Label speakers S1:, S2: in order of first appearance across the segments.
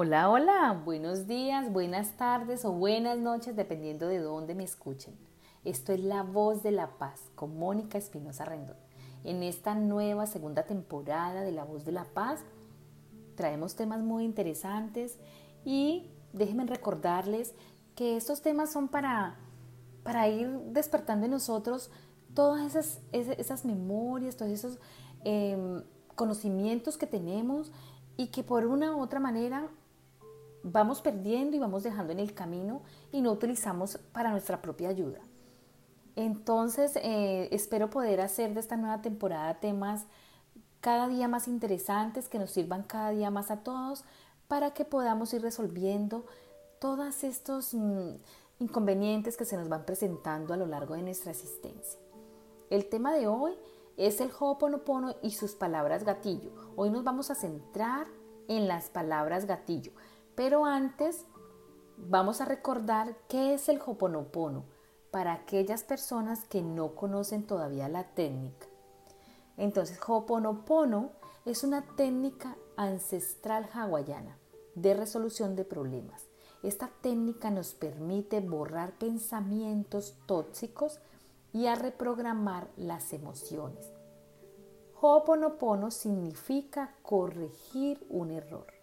S1: Hola, hola, buenos días, buenas tardes o buenas noches, dependiendo de dónde me escuchen. Esto es La Voz de la Paz con Mónica Espinosa Rendón. En esta nueva segunda temporada de La Voz de la Paz traemos temas muy interesantes y déjenme recordarles que estos temas son para, para ir despertando en nosotros todas esas, esas, memorias, todos esos em, conocimientos que tenemos y que por una u otra manera vamos perdiendo y vamos dejando en el camino y no utilizamos para nuestra propia ayuda. Entonces, eh, espero poder hacer de esta nueva temporada temas cada día más interesantes, que nos sirvan cada día más a todos, para que podamos ir resolviendo todos estos mm, inconvenientes que se nos van presentando a lo largo de nuestra existencia. El tema de hoy es el Ho'oponopono y sus palabras gatillo. Hoy nos vamos a centrar en las palabras gatillo. Pero antes vamos a recordar qué es el Hoponopono para aquellas personas que no conocen todavía la técnica. Entonces, Hoponopono es una técnica ancestral hawaiana de resolución de problemas. Esta técnica nos permite borrar pensamientos tóxicos y a reprogramar las emociones. Ho'oponopono significa corregir un error.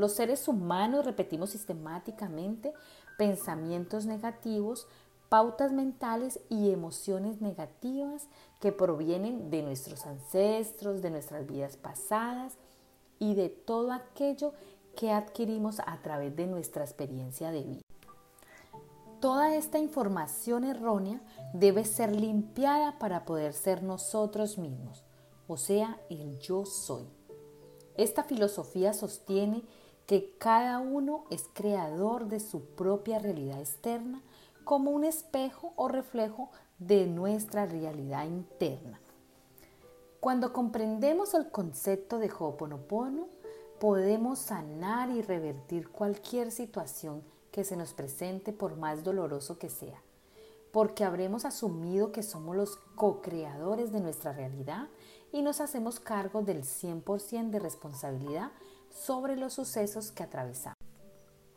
S1: Los seres humanos repetimos sistemáticamente pensamientos negativos, pautas mentales y emociones negativas que provienen de nuestros ancestros, de nuestras vidas pasadas y de todo aquello que adquirimos a través de nuestra experiencia de vida. Toda esta información errónea debe ser limpiada para poder ser nosotros mismos, o sea, el yo soy. Esta filosofía sostiene que cada uno es creador de su propia realidad externa como un espejo o reflejo de nuestra realidad interna. Cuando comprendemos el concepto de Ho'oponopono, podemos sanar y revertir cualquier situación que se nos presente por más doloroso que sea, porque habremos asumido que somos los co-creadores de nuestra realidad y nos hacemos cargo del 100% de responsabilidad sobre los sucesos que atravesamos.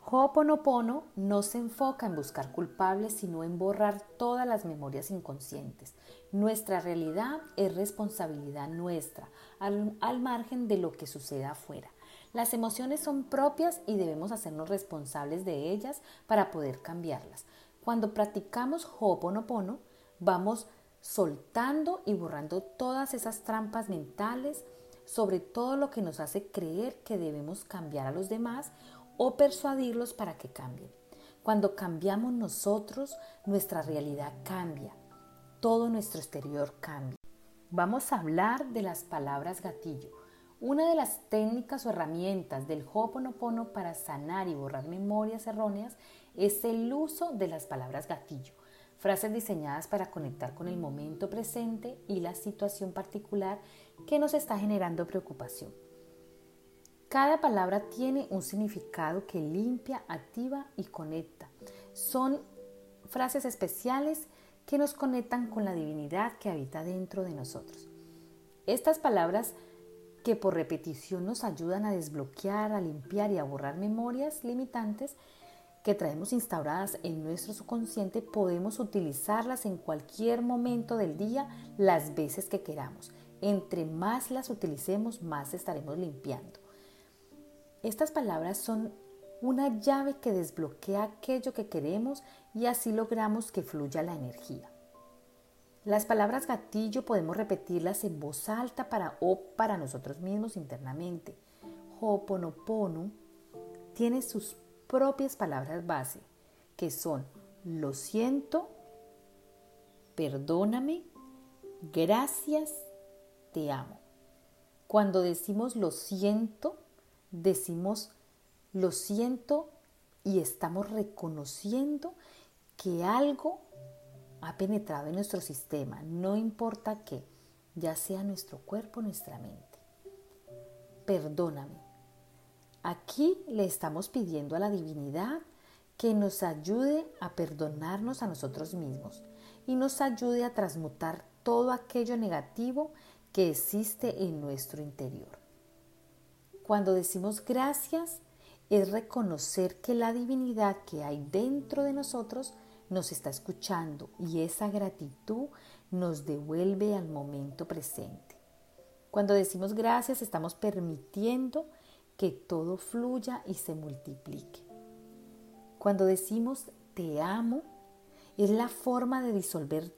S1: Ho'oponopono no se enfoca en buscar culpables, sino en borrar todas las memorias inconscientes. Nuestra realidad es responsabilidad nuestra, al, margen de lo que suceda afuera. Las emociones son propias y debemos hacernos responsables de ellas para poder cambiarlas. Cuando practicamos Ho'oponopono, vamos soltando y borrando todas esas trampas mentales, sobre todo lo que nos hace creer que debemos cambiar a los demás o persuadirlos para que cambien. Cuando cambiamos nosotros, nuestra realidad cambia, todo nuestro exterior cambia. Vamos a hablar de las palabras gatillo, una de las técnicas o herramientas del Ho'oponopono para sanar y borrar memorias erróneas es el uso de las palabras gatillo frases diseñadas para conectar con el momento presente y la situación particular que nos está generando preocupación. Cada palabra tiene un significado que limpia, activa y conecta. Son frases especiales que nos conectan con la divinidad que habita dentro de nosotros. Estas palabras que por repetición nos ayudan a desbloquear, a limpiar y a borrar memorias limitantes que traemos instauradas en nuestro subconsciente, podemos utilizarlas en cualquier momento del día las veces que queramos. Entre más las utilicemos, más estaremos limpiando. Estas palabras son una llave que desbloquea aquello que queremos y así logramos que fluya la energía. Las palabras gatillo podemos repetirlas en voz alta para o para nosotros mismos internamente. Ho'oponopono tiene sus propias palabras base, que son lo siento, perdóname, gracias, te amo. Cuando decimos lo siento, decimos lo siento y estamos reconociendo que algo ha penetrado en nuestro sistema, no importa qué, ya sea nuestro cuerpo nuestra mente. Perdóname. Aquí le estamos pidiendo a la divinidad que nos ayude a perdonarnos a nosotros mismos y nos ayude a transmutar todo aquello negativo que existe en nuestro interior. Cuando decimos gracias, es reconocer que la divinidad que hay dentro de nosotros nos está escuchando y esa gratitud nos devuelve al momento presente. Cuando decimos gracias estamos permitiendo que todo fluya y se multiplique. Cuando decimos te amo, es la forma de disolver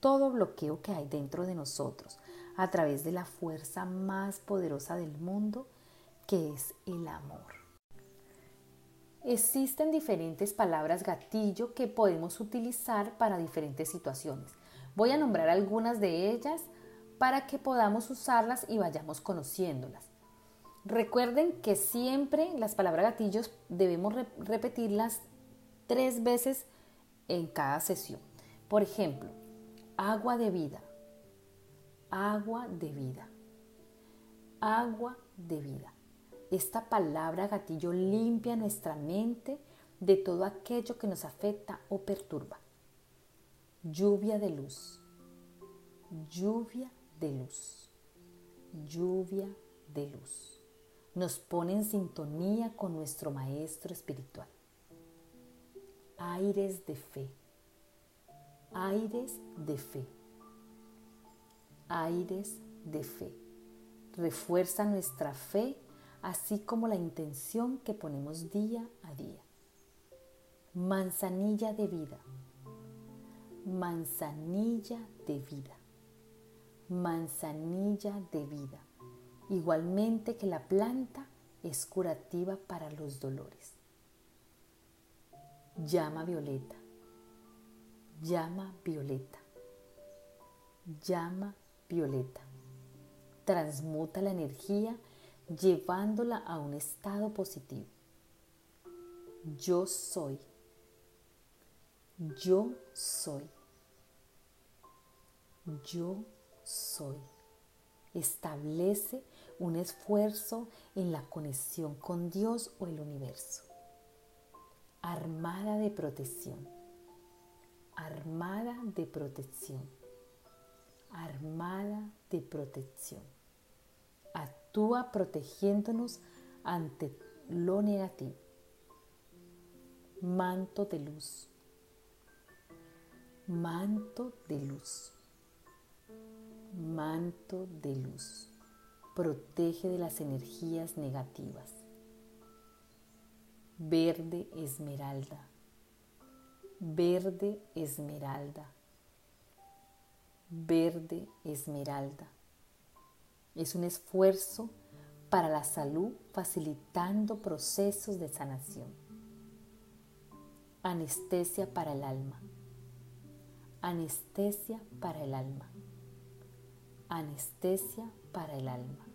S1: todo bloqueo que hay dentro de nosotros a través de la fuerza más poderosa del mundo, que es el amor. Existen diferentes palabras gatillo que podemos utilizar para diferentes situaciones. Voy a nombrar algunas de ellas para que podamos usarlas y vayamos conociéndolas. Recuerden que siempre las palabras gatillos debemos repetirlas tres veces en cada sesión. Por ejemplo, agua de vida, agua de vida, agua de vida. Esta palabra gatillo limpia nuestra mente de todo aquello que nos afecta o perturba. Lluvia de luz, lluvia de luz, lluvia de luz. Nos pone en sintonía con nuestro Maestro Espiritual. Aires de fe, aires de fe, aires de fe. Refuerza nuestra fe así como la intención que ponemos día a día. Manzanilla de vida, manzanilla de vida, manzanilla de vida. Igualmente que la planta es curativa para los dolores. Llama violeta, llama violeta, llama violeta. Transmuta la energía llevándola a un estado positivo. Yo soy. Yo soy. Yo soy. Establece un esfuerzo en la conexión con Dios o el universo. Armada de protección. Armada de protección. Armada de protección. Actúa protegiéndonos ante lo negativo. Manto de luz. Manto de luz. Manto de luz. Protege de las energías negativas. Verde esmeralda. Verde esmeralda. Verde esmeralda. Es un esfuerzo para la salud facilitando procesos de sanación. Anestesia para el alma. Anestesia para el alma. Anestesia para el alma.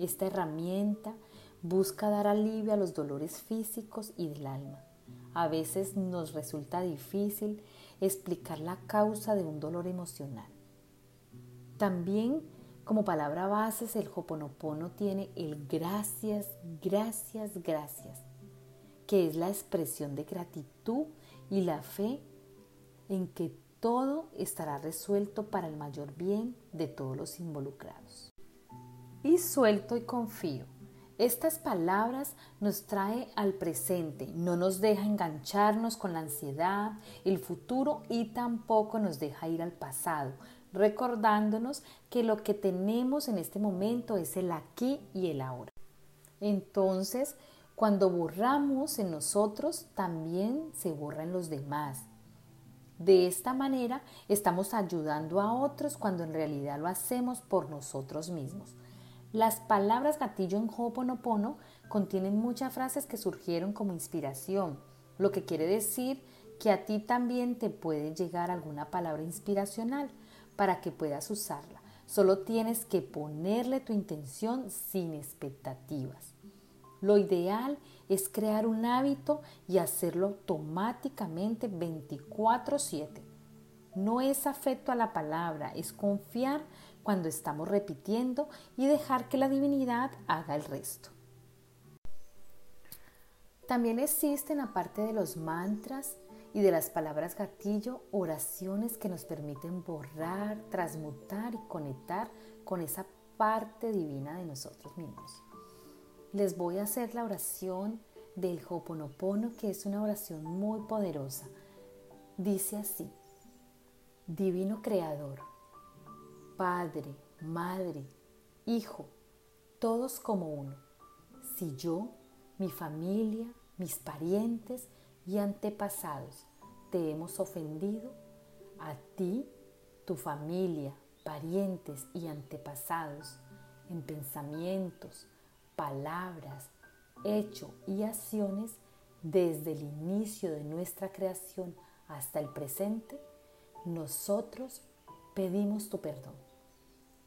S1: Esta herramienta busca dar alivio a los dolores físicos y del alma. A veces nos resulta difícil explicar la causa de un dolor emocional. También como palabra base, el Hoponopono tiene el gracias, gracias, gracias, que es la expresión de gratitud y la fe en que todo estará resuelto para el mayor bien de todos los involucrados. Y suelto y confío. Estas palabras nos trae al presente, no nos deja engancharnos con la ansiedad, el futuro y tampoco nos deja ir al pasado, recordándonos que lo que tenemos en este momento es el aquí y el ahora. Entonces, cuando borramos en nosotros, también se borra en los demás. De esta manera estamos ayudando a otros cuando en realidad lo hacemos por nosotros mismos. Las palabras gatillo en Ho'oponopono contienen muchas frases que surgieron como inspiración, lo que quiere decir que a ti también te puede llegar alguna palabra inspiracional para que puedas usarla. Solo tienes que ponerle tu intención sin expectativas. Lo ideal es crear un hábito y hacerlo automáticamente 24/7. No es afecto a la palabra, es confiar cuando estamos repitiendo y dejar que la divinidad haga el resto. También existen, aparte de los mantras, y de las palabras gatillo, oraciones que nos permiten borrar, transmutar y conectar con esa parte divina de nosotros mismos. Les voy a hacer la oración del Hoponopono, que es una oración muy poderosa. Dice así: Divino Creador, Padre, Madre, Hijo, todos como uno. Si yo, mi familia, mis parientes y antepasados te hemos ofendido, a ti, tu familia, parientes y antepasados, en pensamientos, palabras, hecho y acciones desde el inicio de nuestra creación hasta el presente, nosotros pedimos tu perdón.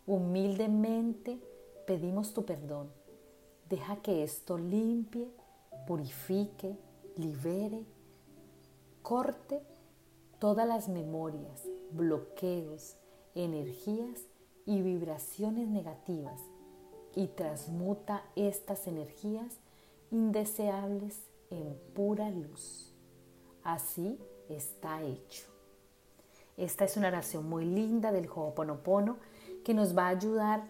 S1: Humildemente pedimos tu perdón. Deja que esto limpie, purifique, libere, corte todas las memorias, bloqueos, energías y vibraciones negativas y transmuta estas energías indeseables en pura luz. Así está hecho. Esta es una oración muy linda del Ho'oponopono que nos va a ayudar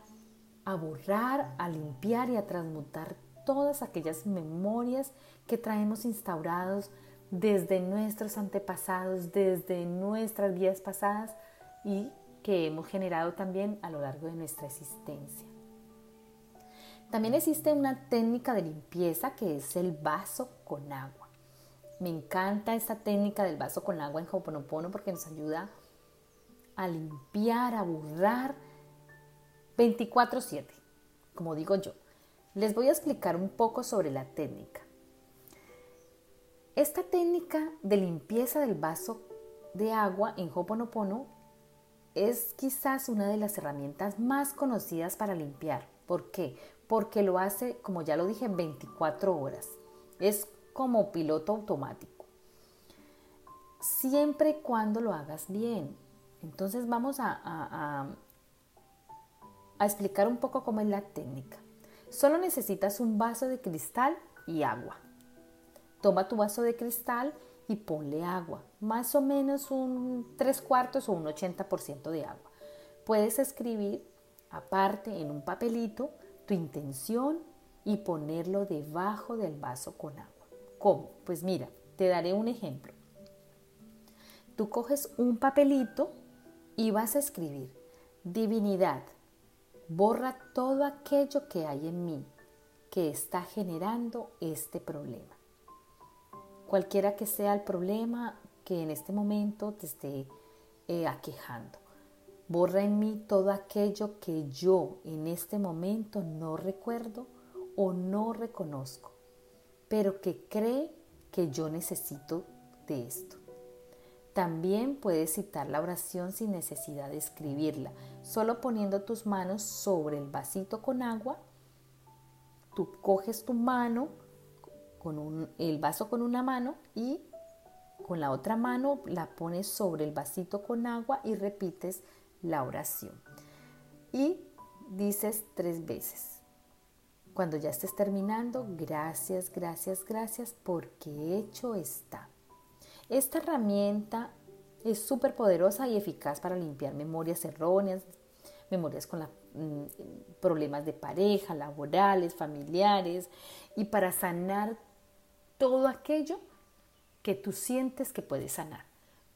S1: a borrar, a limpiar y a transmutar todas aquellas memorias que traemos instaurados desde nuestros antepasados, desde nuestras vidas pasadas y que hemos generado también a lo largo de nuestra existencia. También existe una técnica de limpieza que es el vaso con agua. Me encanta esta técnica del vaso con agua en Ho'oponopono porque nos ayuda a limpiar, a borrar 24/7, como digo yo. Les voy a explicar un poco sobre la técnica. Esta técnica de limpieza del vaso de agua en Ho'oponopono es quizás una de las herramientas más conocidas para limpiar. ¿Por qué? Porque lo hace, como ya lo dije, en 24 horas. Es como piloto automático. Siempre y cuando lo hagas bien. Entonces vamos a, a, a explicar un poco cómo es la técnica. Solo necesitas un vaso de cristal y agua. Toma tu vaso de cristal y ponle agua, más o menos un 3 cuartos o un 80% de agua. Puedes escribir aparte en un papelito tu intención y ponerlo debajo del vaso con agua. ¿Cómo? Pues mira, te daré un ejemplo. Tú coges un papelito y vas a escribir, divinidad, borra todo aquello que hay en mí que está generando este problema cualquiera que sea el problema que en este momento te esté eh, aquejando. Borra en mí todo aquello que yo en este momento no recuerdo o no reconozco, pero que cree que yo necesito de esto. También puedes citar la oración sin necesidad de escribirla, solo poniendo tus manos sobre el vasito con agua. Tú coges tu mano, con el vaso con una mano y con la otra mano la pones sobre el vasito con agua y repites la oración. Y dices tres veces. Cuando ya estés terminando, gracias, gracias, gracias porque hecho está. Esta herramienta es súper poderosa y eficaz para limpiar memorias erróneas, memorias con mm, problemas de pareja, laborales, familiares y para sanar todo aquello que tú sientes que puedes sanar.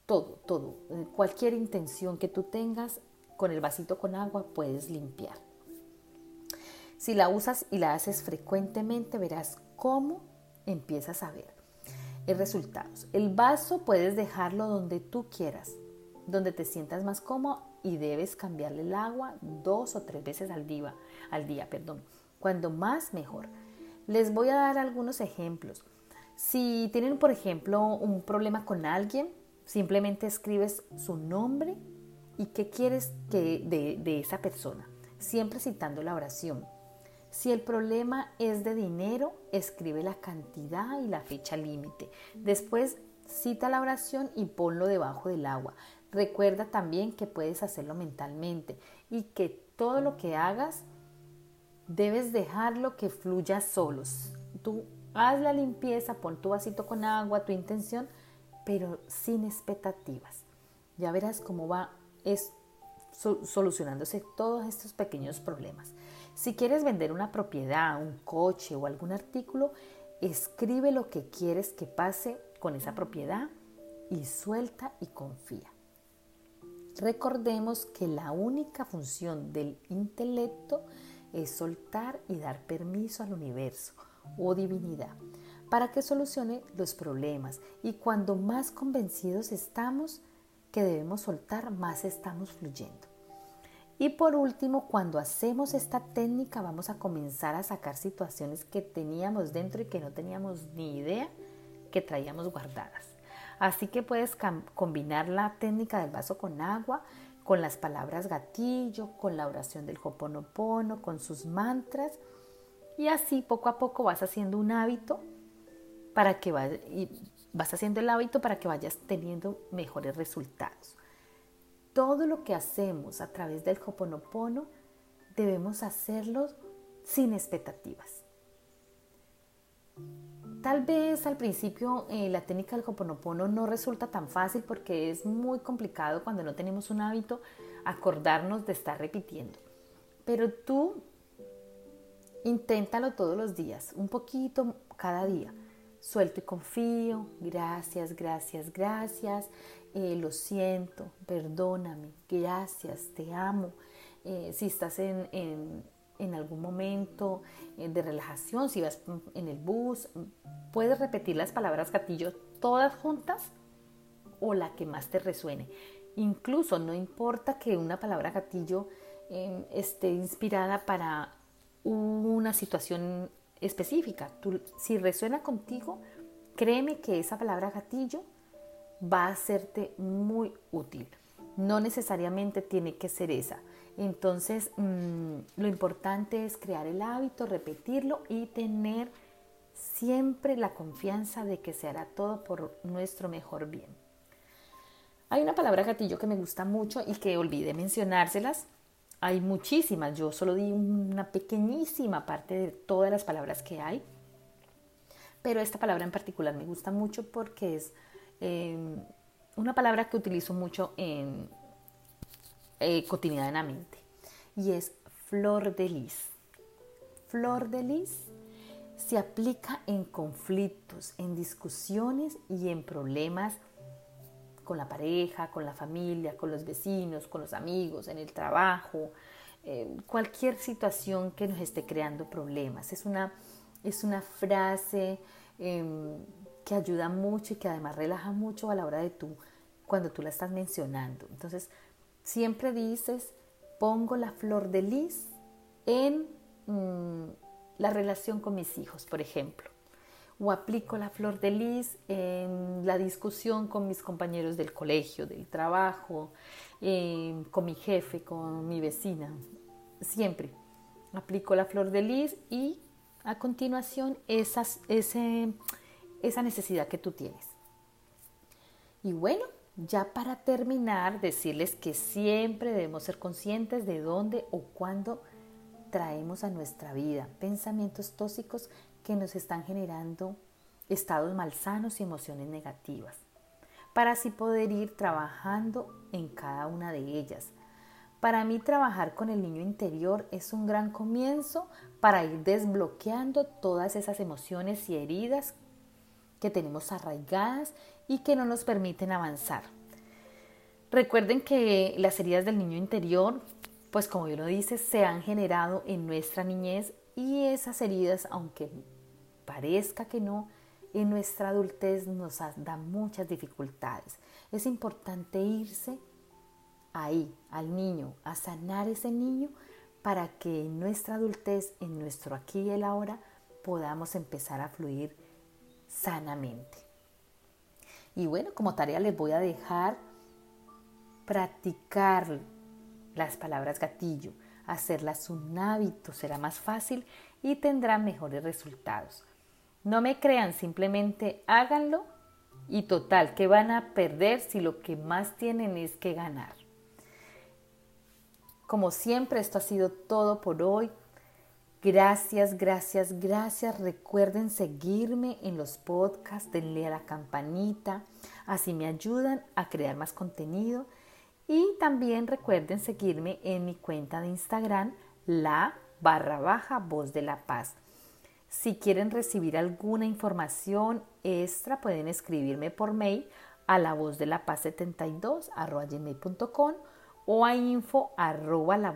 S1: Todo, todo. Eh, cualquier intención que tú tengas con el vasito con agua puedes limpiar. Si la usas y la haces frecuentemente, verás cómo empiezas a ver resultados. El vaso puedes dejarlo donde tú quieras, donde te sientas más cómodo y debes cambiarle el agua dos o tres veces al día, al día, perdón. Cuando más mejor. Les voy a dar algunos ejemplos. Si tienen, por ejemplo, un problema con alguien, simplemente escribes su nombre y qué quieres que de esa persona, siempre citando la oración. Si el problema es de dinero, escribe la cantidad y la fecha límite. Después cita la oración y ponlo debajo del agua. Recuerda también que puedes hacerlo mentalmente y que todo lo que hagas debes dejarlo que fluya solos. Tú Haz la limpieza, pon tu vasito con agua, tu intención, pero sin expectativas. Ya verás cómo va es, solucionándose todos estos pequeños problemas. Si quieres vender una propiedad, un coche o algún artículo, Escribe lo que quieres que pase con esa propiedad y suelta y confía. Recordemos que la única función del intelecto es soltar y dar permiso al universo o divinidad para que solucione los problemas y cuando más convencidos estamos que debemos soltar, más estamos fluyendo. Y por último, cuando hacemos esta técnica vamos a comenzar a sacar situaciones que teníamos dentro y que no teníamos ni idea que traíamos guardadas. Así que puedes combinar la técnica del vaso con agua, con las palabras gatillo, con la oración del Hoponopono, con sus mantras y así poco a poco vas haciendo un hábito para que y vas haciendo el hábito para que vayas teniendo mejores resultados. Todo lo que hacemos a través del Hoponopono debemos hacerlo sin expectativas. Tal vez al principio eh, la técnica del Hoponopono no resulta tan fácil porque es muy complicado cuando no tenemos un hábito acordarnos de estar repitiendo. Pero tú inténtalo todos los días, un poquito cada día. Suelto y confío, gracias, gracias, gracias. Eh, lo siento, perdóname, gracias, te amo. Eh, si estás en, en, algún momento eh, de relajación, si vas en el bus, puedes repetir las palabras gatillo todas juntas o la que más te resuene. Incluso no importa que una palabra gatillo esté inspirada para una situación específica. si resuena contigo, créeme que esa palabra gatillo va a serte muy útil. No necesariamente tiene que ser esa. Entonces, mm, lo importante es crear el hábito, repetirlo y tener siempre la confianza de que se hará todo por nuestro mejor bien. Hay una palabra gatillo que me gusta mucho y que olvidé mencionárselas. Hay muchísimas, yo solo di una pequeñísima parte de todas las palabras que hay, pero esta palabra en particular me gusta mucho porque es Em, una palabra que utilizo mucho en, eh, cotidianamente y es flor de lis. Flor de lis se aplica en conflictos, en discusiones y en problemas con la pareja, con la familia, con los vecinos, con los amigos, en el trabajo, eh, cualquier situación que nos esté creando problemas. Es una, es una frase em, que ayuda mucho y que además relaja mucho a la hora de tú, cuando tú la estás mencionando. Entonces, siempre dices, pongo la flor de lis en mm, la relación con mis hijos, por ejemplo. O aplico la flor de lis en la discusión con mis compañeros del colegio, del trabajo, em, con mi jefe, con mi vecina. Siempre aplico la flor de lis y a continuación esa necesidad que tú tienes. Y bueno, ya para terminar, decirles que siempre debemos ser conscientes de dónde o cuándo traemos a nuestra vida pensamientos tóxicos que nos están generando estados malsanos y emociones negativas, para así poder ir trabajando en cada una de ellas. Para mí trabajar con el niño interior es un gran comienzo para ir desbloqueando todas esas emociones y heridas que tenemos arraigadas y que no nos permiten avanzar. Recuerden que las heridas del niño interior, pues como yo lo dice, se han generado en nuestra niñez y esas heridas, aunque parezca que no, en nuestra adultez nos dan muchas dificultades. Es importante irse ahí, al niño, a sanar ese niño para que en nuestra adultez, en nuestro aquí y el ahora, podamos empezar a fluir sanamente. Y bueno, como tarea les voy a dejar practicar las palabras gatillo, hacerlas un hábito, será más fácil y tendrán mejores resultados. No me crean, simplemente háganlo y total, que van a perder si lo que más tienen es que ganar? Como siempre, esto ha sido todo por hoy. Gracias, gracias, gracias. Recuerden seguirme en los podcasts, denle a la campanita, así me ayudan a crear más contenido. Y también recuerden seguirme en mi cuenta de Instagram, la barra baja voz de la paz. Si quieren recibir alguna información extra, pueden escribirme por mail a la voz de la paz 72 gmail.com o a info arroba la.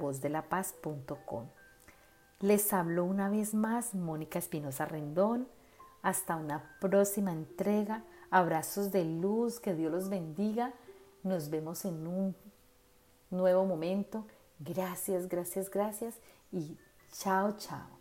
S1: Les hablo una vez más Mónica Espinosa Rendón. Hasta una próxima entrega. Abrazos de luz, que Dios los bendiga. Nos vemos en un nuevo momento. Gracias, gracias, gracias y chao, chao.